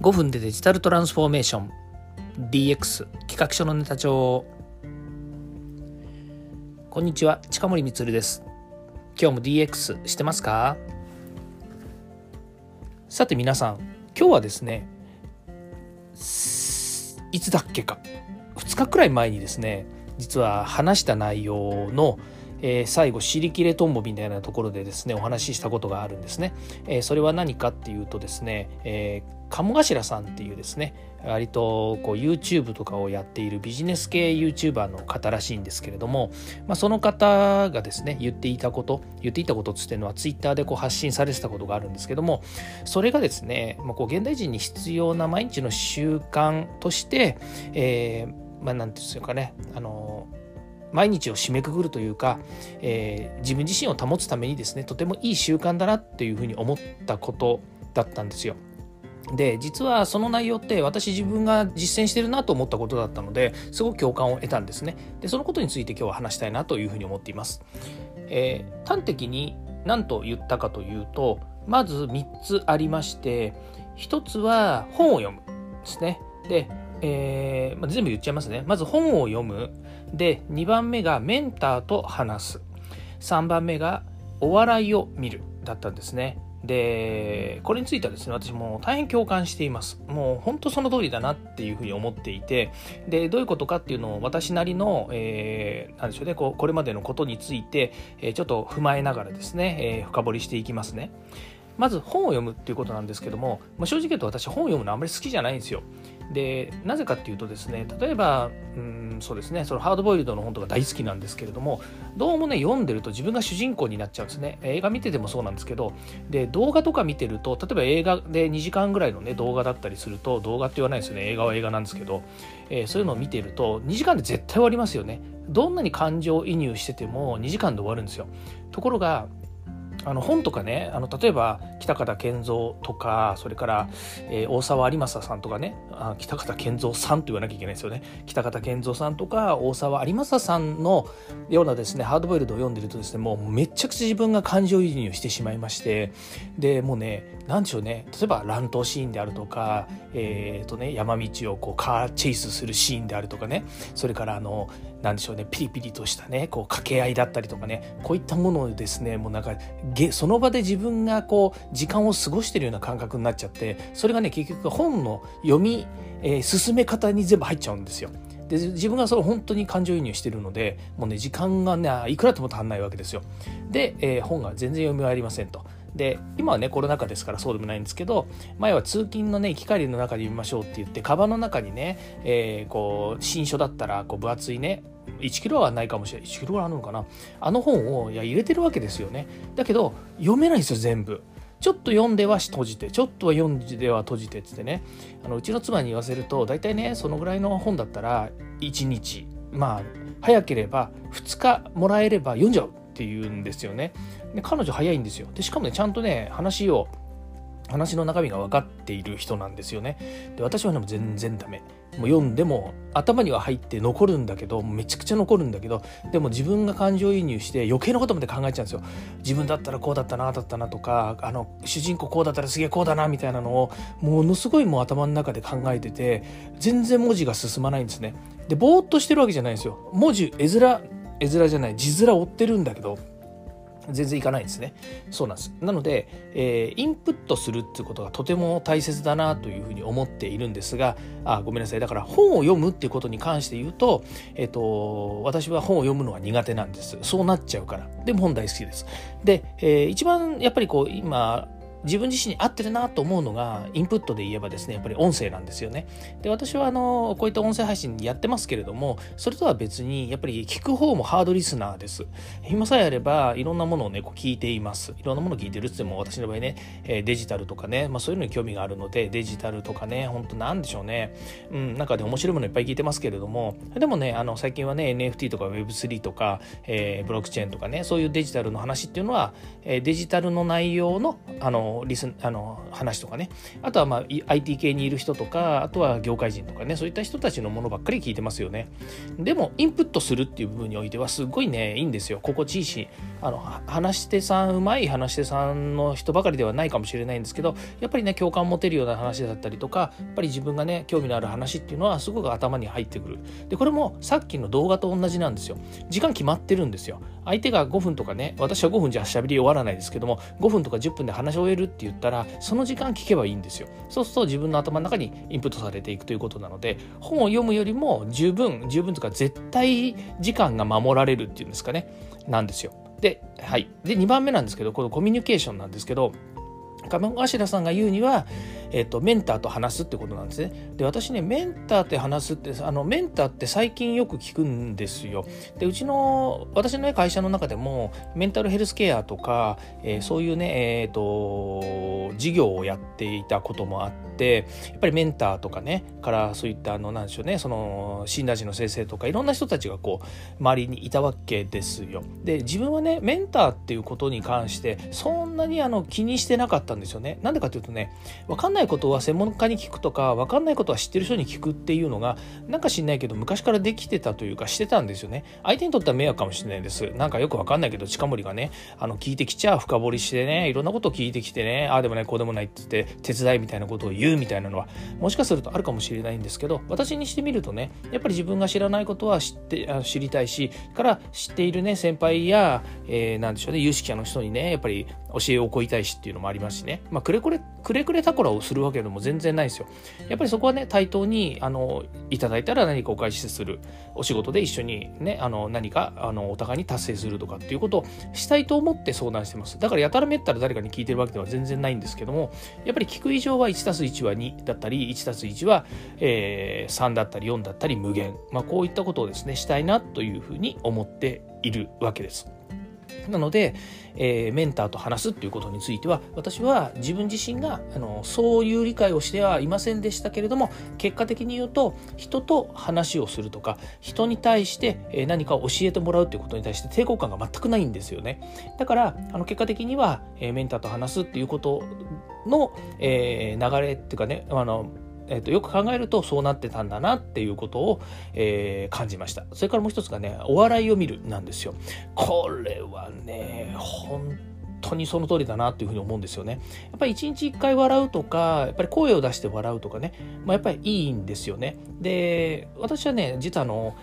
5分でデジタルトランスフォーメーション。DX 企画書のネタ帳。こんにちは近森光です。今日も DX してますか？さて皆さん今日はですねいつだっけか。2日くらい前にですね実は話した内容のえー、最後尻切れトンボみたいなところでですねお話ししたことがあるんですね。えー、それは何かっていうとですね、えー、鴨頭さんっていうですね割とこう YouTube とかをやっているビジネス系 YouTuber の方らしいんですけれども、まあ、その方がですね言っていたこと言っていたことつってのは Twitter でこう発信されてたことがあるんですけどもそれがですね、まあ、こう現代人に必要な毎日の習慣として、えー、まあ何て言うんですかねあの毎日を締めくくるというか、えー、自分自身を保つためにですねとてもいい習慣だなっていうふうに思ったことだったんですよ。で実はその内容って私自分が実践してるなと思ったことだったのですごく共感を得たんですね。でそのことについて今日は話したいなというふうに思っています、えー、端的に何と言ったかというとまず3つありまして1つは本を読むですね。でえーまあ、全部言っちゃいますね。まず本を読む。で、2番目がメンターと話す。3番目がお笑いを見るだったんですね。で、これについてはですね、私も大変共感しています。もう本当その通りだなっていうふうに思っていて、で、どういうことかっていうのを私なりの、えー、なんでしょうね、こうこれまでのことについて、えー、ちょっと踏まえながらですね、えー、深掘りしていきますね。まず本を読むっていうことなんですけども、まあ、正直言うと私本を読むのあんまり好きじゃないんですよ。でなぜかっていうとですね例えばうんそうですねそのハードボイルドの本とか大好きなんですけれどもどうもね読んでると自分が主人公になっちゃうんですね。映画見ててもそうなんですけどで動画とか見てると例えば映画で2時間ぐらいのね動画だったりすると動画って言わないですよね映画は映画なんですけど、えー、そういうのを見てると2時間で絶対終わりますよね。どんなに感情移入してても2時間で終わるんですよ。ところがあの本とかねあの例えば北方健三とかそれから、えー、大沢有正さんとかねあ北方健三さんと言わなきゃいけないですよね。北方健三さんとか大沢有正さんのようなですねハードボイルドを読んでるとですねもうめちゃくちゃ自分が感情移入してしまいましてでもうね何でしょうね例えば乱闘シーンであるとか、えーとね、山道をこうカーチェイスするシーンであるとかねそれからあの何でしょうねピリピリとしたねこう掛け合いだったりとかねこういったものをですねもうなんかその場で自分がこう時間を過ごしてるような感覚になっちゃってそれがね結局本の読み、えー、進め方に全部入っちゃうんですよ。で自分がそれ本当に感情移入してるのでもうね時間がねいくらでも足んないわけですよ。で、えー、本が全然読み終わりませんと。で今はねコロナ禍ですからそうでもないんですけど前は通勤のね行き帰りの中で読みましょうって言ってカバンの中にね、えー、こう新書だったらこう分厚いね1キロはないかもしれない。1キロはあるのかな。あの本をいや入れてるわけですよね。だけど読めないんですよ全部。ちょっと読んでは閉じてちょっとは読んでは閉じてっつってね。あのうちの妻に言わせると大体ねそのぐらいの本だったら1日。まあ早ければ2日もらえれば読んじゃう。っていうんですよね。で彼女早いんですよ。でしかもねちゃんとね話を話の中身が分かっている人なんですよね。で私はでも全然ダメ。もう読んでも頭には入って残るんだけどめちゃくちゃ残るんだけどでも自分が感情移入して余計なことまで考えちゃうんですよ。自分だったらこうだったなだったなとかあの主人公こうだったらすげえこうだなみたいなのをものすごいもう頭の中で考えてて全然文字が進まないんですね。でぼーっとしてるわけじゃないんですよ。文字絵面絵面じゃない字面追ってるんだけど全然いかないんですね。そうなんです。なので、えー、インプットするっていうことがとても大切だなというふうに思っているんですが、あ、ごめんなさい。だから本を読むっていうことに関して言うと、えっ、ー、と、私は本を読むのは苦手なんです。そうなっちゃうから。でも本大好きです。で、えー、一番やっぱりこう、今、自分自身に合ってるなと思うのがインプットで言えばですねやっぱり音声なんですよね。で私はあのこういった音声配信やってますけれどもそれとは別にやっぱり聞く方もハードリスナーです。暇さえあればいろんなものをねこう聞いています。いろんなものを聞いてるって言っても私の場合ねデジタルとかね、まあ、そういうのに興味があるのでデジタルとかね本当なんでしょうね。うんなんかで面白いものいっぱい聞いてますけれどもでもねあの最近はね NFT とか Web3 とか、えー、ブロックチェーンとかねそういうデジタルの話っていうのは、えデジタルの内容のあのリスあの話とかね。あとはまあ IT 系にいる人とかあとは業界人とかね。そういった人たちのものばっかり聞いてますよね。でもインプットするっていう部分においてはすごいねいいんですよ。心地いいしあの話し手さんうまい話し手さんの人ばかりではないかもしれないんですけどやっぱりね共感持てるような話だったりとかやっぱり自分がね興味のある話っていうのはすごく頭に入ってくる。でこれもさっきの動画と同じなんですよ。時間決まってるんですよ。相手が5分とかね私は5分じゃ喋り終わらないですけども5分とか10分で話し終えるるって言ったらその時間聞けばいいんですよ。そうすると自分の頭の中にインプットされていくということなので本を読むよりも十分十分とか絶対時間が守られるっていうんですかね。なんですよ。で,、はい、で2番目なんですけどこのコミュニケーションなんですけど鴨頭さんが言うには、えーと、メンターと話すってことなんですね。で私ねメンターって話すってあのメンターって最近よく聞くんですよ。でうちの私の、ね、会社の中でもメンタルヘルスケアとか、えー、そういうねえっ、ー、と事業をやっていたこともあって。やっぱりメンターとかねからそういったあのなんでしょうねその診断士の先生とかいろんな人たちがこう周りにいたわけですよ。で自分はねメンターっていうことに関してそんなにあの気にしてなかったんですよね。なんでかっていうとね分かんないないことは専門家に聞くとか分かんないことは知ってる人に聞くっていうのがなんか知んないけど昔からできてたというかしてたんですよね。相手にとっては迷惑かもしれないです。なんかよく分かんないけど近森がねあの聞いてきちゃう深掘りしてねいろんなこと聞いてきてねああでもないこうでもないって言って手伝いみたいなことを言うみたいなのはもしかするとあるかもしれないんですけど私にしてみるとねやっぱり自分が知らないことは知って知りたいしから知っているね先輩や、えー、なんでしょうね有識者の人にねやっぱり教えを請いたいしっていうのもありますしね、まあ、くれくれくれくれたこらをするわけでも全然ないですよ。やっぱりそこはね対等にあのいただいたら何かお返しするお仕事で一緒にねあの何かあのお互いに達成するとかっていうことをしたいと思って相談してます。だからやたらめったら誰かに聞いてるわけでは全然ないんですけどもやっぱり聞く以上は 1+1 は2だったり 1+1 は、えー、3だったり4だったり無限、まあ、こういったことをですねしたいなというふうに思っているわけです。なので、えー、メンターと話すっていうことについては私は自分自身があのそういう理解をしてはいませんでしたけれども結果的に言うと人と話をするとか人に対して何かを教えてもらうっていうことに対して抵抗感が全くないんですよね。だからあの結果的には、えー、メンターと話すっていうことの、えー、流れっていうかねあのえーと、よく考えるとそうなってたんだなっていうことを、えー、感じましたそれからもう一つがねお笑いを見るなんですよこれはね本当にその通りだなっていうふうに思うんですよね。やっぱり一日一回笑うとか、やっぱり声を出して笑うとかね、まあ、やっぱりいいんですよね。で、私はね、実はあの、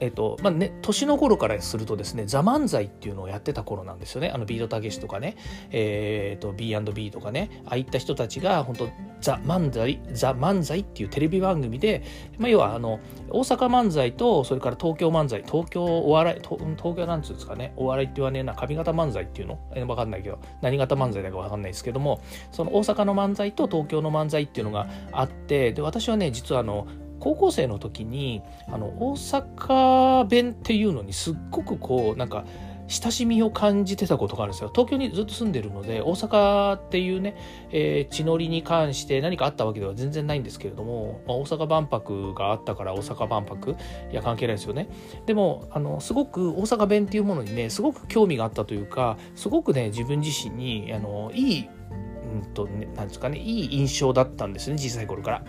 えっとまあね、年の頃からするとですね「ザ・漫才」っていうのをやってた頃なんですよね。あのビートたけしとかね、えー、と B&B とかね。ああいった人たちが本当ザ・漫才ザ・漫才っていうテレビ番組で、まあ、要はあの大阪漫才とそれから東京漫才東京お笑い東京なんつうんですかね。お笑いって言わねえな。上方漫才っていうの？え分かんないけど。何型漫才だか分かんないですけども。その大阪の漫才と東京の漫才っていうのがあってで私はね実はあの高校生の時にあの大阪弁っていうのにすっごくこうなんか親しみを感じてたことがあるんですよ東京にずっと住んでるので大阪っていうね、えー、地のりに関して何かあったわけでは全然ないんですけれども、まあ、大阪万博があったから大阪万博いや関係ないですよねでもあのすごく大阪弁っていうものにねすごく興味があったというかすごくね自分自身にあのいいうんとね、なんですかねいい印象だったんですね小さい頃から。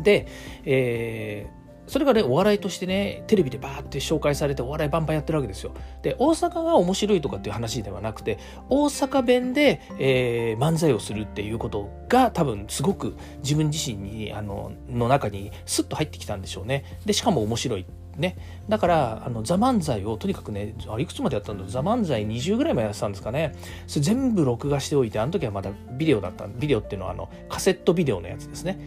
で、えーそれがね、お笑いとしてね、テレビでバーって紹介されてお笑いバンバンやってるわけですよ。で、大阪が面白いとかっていう話ではなくて、大阪弁で、えー、漫才をするっていうことが多分すごく自分自身に、あの、の中にスッと入ってきたんでしょうね。で、しかも面白い。ね、だからあの「ザ・漫才」をとにかくねあいくつまでやったんだ「ザ・漫才」20ぐらいまでやってたんですかねそれ全部録画しておいてあの時はまだビデオだったビデオっていうのはあのカセットビデオのやつですね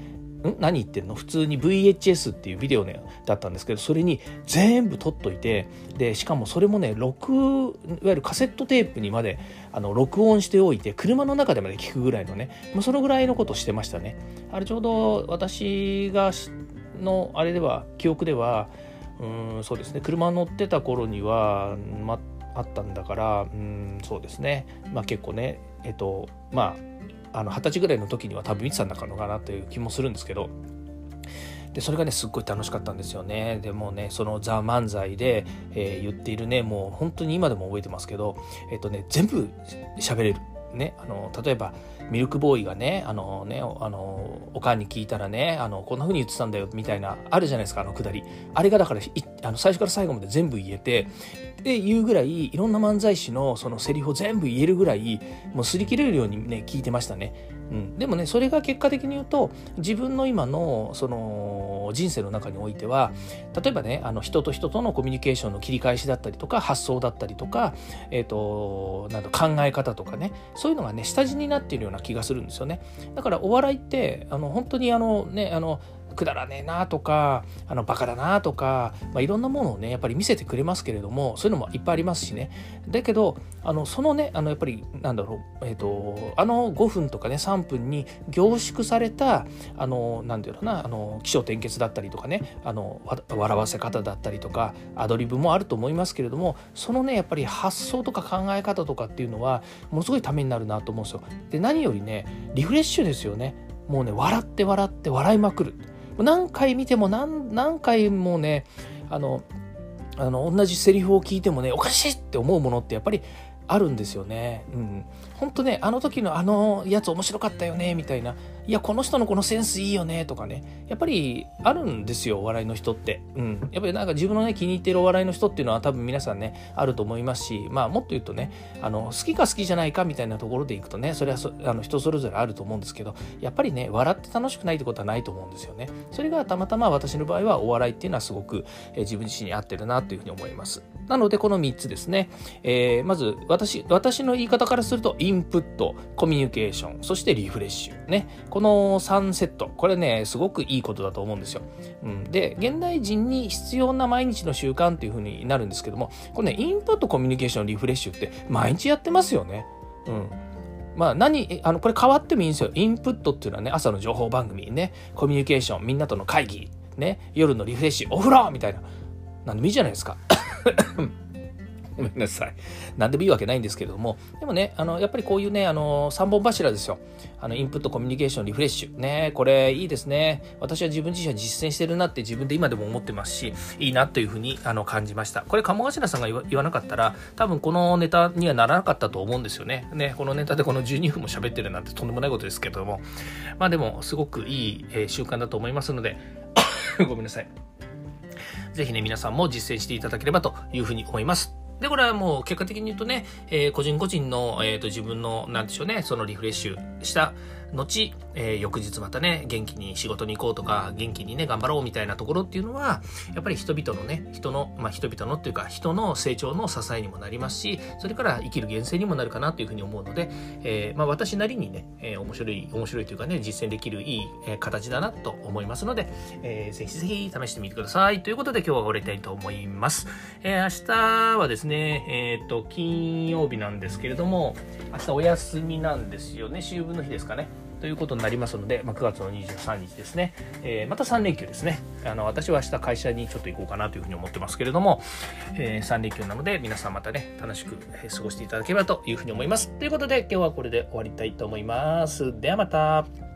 ん？何言ってんの？普通に VHS っていうビデオ、ね、だったんですけどそれに全部撮っといてでしかもそれもね録いわゆるカセットテープにまであの録音しておいて車の中でまで聞くぐらいのねもうそのぐらいのことしてましたね。あれちょうど私がのあれでは記憶ではうんそうですね車乗ってた頃には、まあったんだからうんそうですね。まあ結構ねえっとまああの二十歳ぐらいの時には多分見てたんだのかなという気もするんですけど。でそれがねすっごい楽しかったんですよね。でもねその「ザ・漫才で」えー、言っているねもう本当に今でも覚えてますけどえっ、とね全部喋れる。ね、あの例えばミルクボーイがねあのねあのおかんに聞いたらねあのこんな風に言ってたんだよみたいなあるじゃないですかあのくだりあれがだからあの最初から最後まで全部言えてで言うぐらいいろんな漫才師のそのセリフを全部言えるぐらいもう擦り切れるようにね聞いてましたね。うん、でもねそれが結果的に言うと自分の今のその人生の中においては例えばねあの人と人とのコミュニケーションの切り返しだったりとか発想だったりとか、えーと、なんと考え方とかねそういうのがね下地になっているような気がするんですよね。だからお笑いってあの本当にあのねあのくだらねえなとかあのバカだなとか、まあ、いろんなものをねやっぱり見せてくれますけれどもそういうのもいっぱいありますしねだけどあのそのねあのやっぱりなんだろう、えーと、あの5分とかね3分に凝縮されたあのなんていうのなあの起承転結だったりとかねあの笑わせ方だったりとかアドリブもあると思いますけれどもそのねやっぱり発想とか考え方とかっていうのはものすごいためになるなと思うんですよ。で何よりねリフレッシュですよね。もうね笑って笑って笑いまくる。何回見ても何何回もねあのあの同じセリフを聞いてもねおかしいって思うものってやっぱりあるんですよね。うん。本当ね、あの時のあのやつ面白かったよね、みたいな。いや、この人のこのセンスいいよね、とかね。やっぱりあるんですよ、お笑いの人って。うん。やっぱりなんか自分のね、気に入ってるお笑いの人っていうのは多分皆さんね、あると思いますし、まあもっと言うとね、あの、好きか好きじゃないかみたいなところでいくとね、それはあの人それぞれあると思うんですけど、やっぱりね、笑って楽しくないってことはないと思うんですよね。それがたまたま私の場合はお笑いっていうのはすごく、え自分自身に合ってるなというふうに思います。なので、この3つですね。えー、まず、私、私の言い方からすると、インプット、コミュニケーション、そしてリフレッシュ。ね。この3セット。これね、すごくいいことだと思うんですよ。うん、で、現代人に必要な毎日の習慣っていう風になるんですけども、これね、インプット、コミュニケーション、リフレッシュって毎日やってますよね。うん。まあ何、あの、これ変わってもいいんですよ。インプットっていうのはね、朝の情報番組ね、コミュニケーション、みんなとの会議、ね、夜のリフレッシュ、お風呂みたいな。なんでもいいじゃないですか。ごめんなさい。何でもいいわけないんですけれども、でもね、あの、やっぱりこういうね、あの、3本柱ですよ。あの、インプット、コミュニケーション、リフレッシュ。ね、これいいですね。私は自分自身は実践してるなって自分で今でも思ってますし、いいなというふうにあの感じました。これ、鴨頭さんが言わなかったら、多分このネタにはならなかったと思うんですよね。ね、このネタでこの12分も喋ってるなんてとんでもないことですけども、まあでも、すごくいい、えー、習慣だと思いますので、ごめんなさい。ぜひね、皆さんも実践していただければというふうに思います。で、これはもう結果的に言うとね、えー、個人個人の、えーと、自分の、なんでしょうね、そのリフレッシュした後、えー、翌日またね、元気に仕事に行こうとか、元気にね、頑張ろうみたいなところっていうのは、やっぱり人々のね、人の、まあ人々のっていうか、人の成長の支えにもなりますし、それから生きる源泉にもなるかなというふうに思うので、えー、まあ私なりにね、えー、面白い、面白いというかね、実践できるいい、えー、形だなと思いますので、えー、ぜひぜひ試してみてください。ということで今日は終わりたいと思います。えー、明日はですね、えっ、と、金曜日なんですけれども、明日お休みなんですよね、秋分の日ですかね。ということになりますので、まあ、9月の23日ですね、えー、また3連休ですね。あの私は明日会社にちょっと行こうかなというふうに思ってますけれども、えー、3連休なので皆さんまたね楽しく過ごしていただければというふうに思います。ということで今日はこれで終わりたいと思います。ではまた。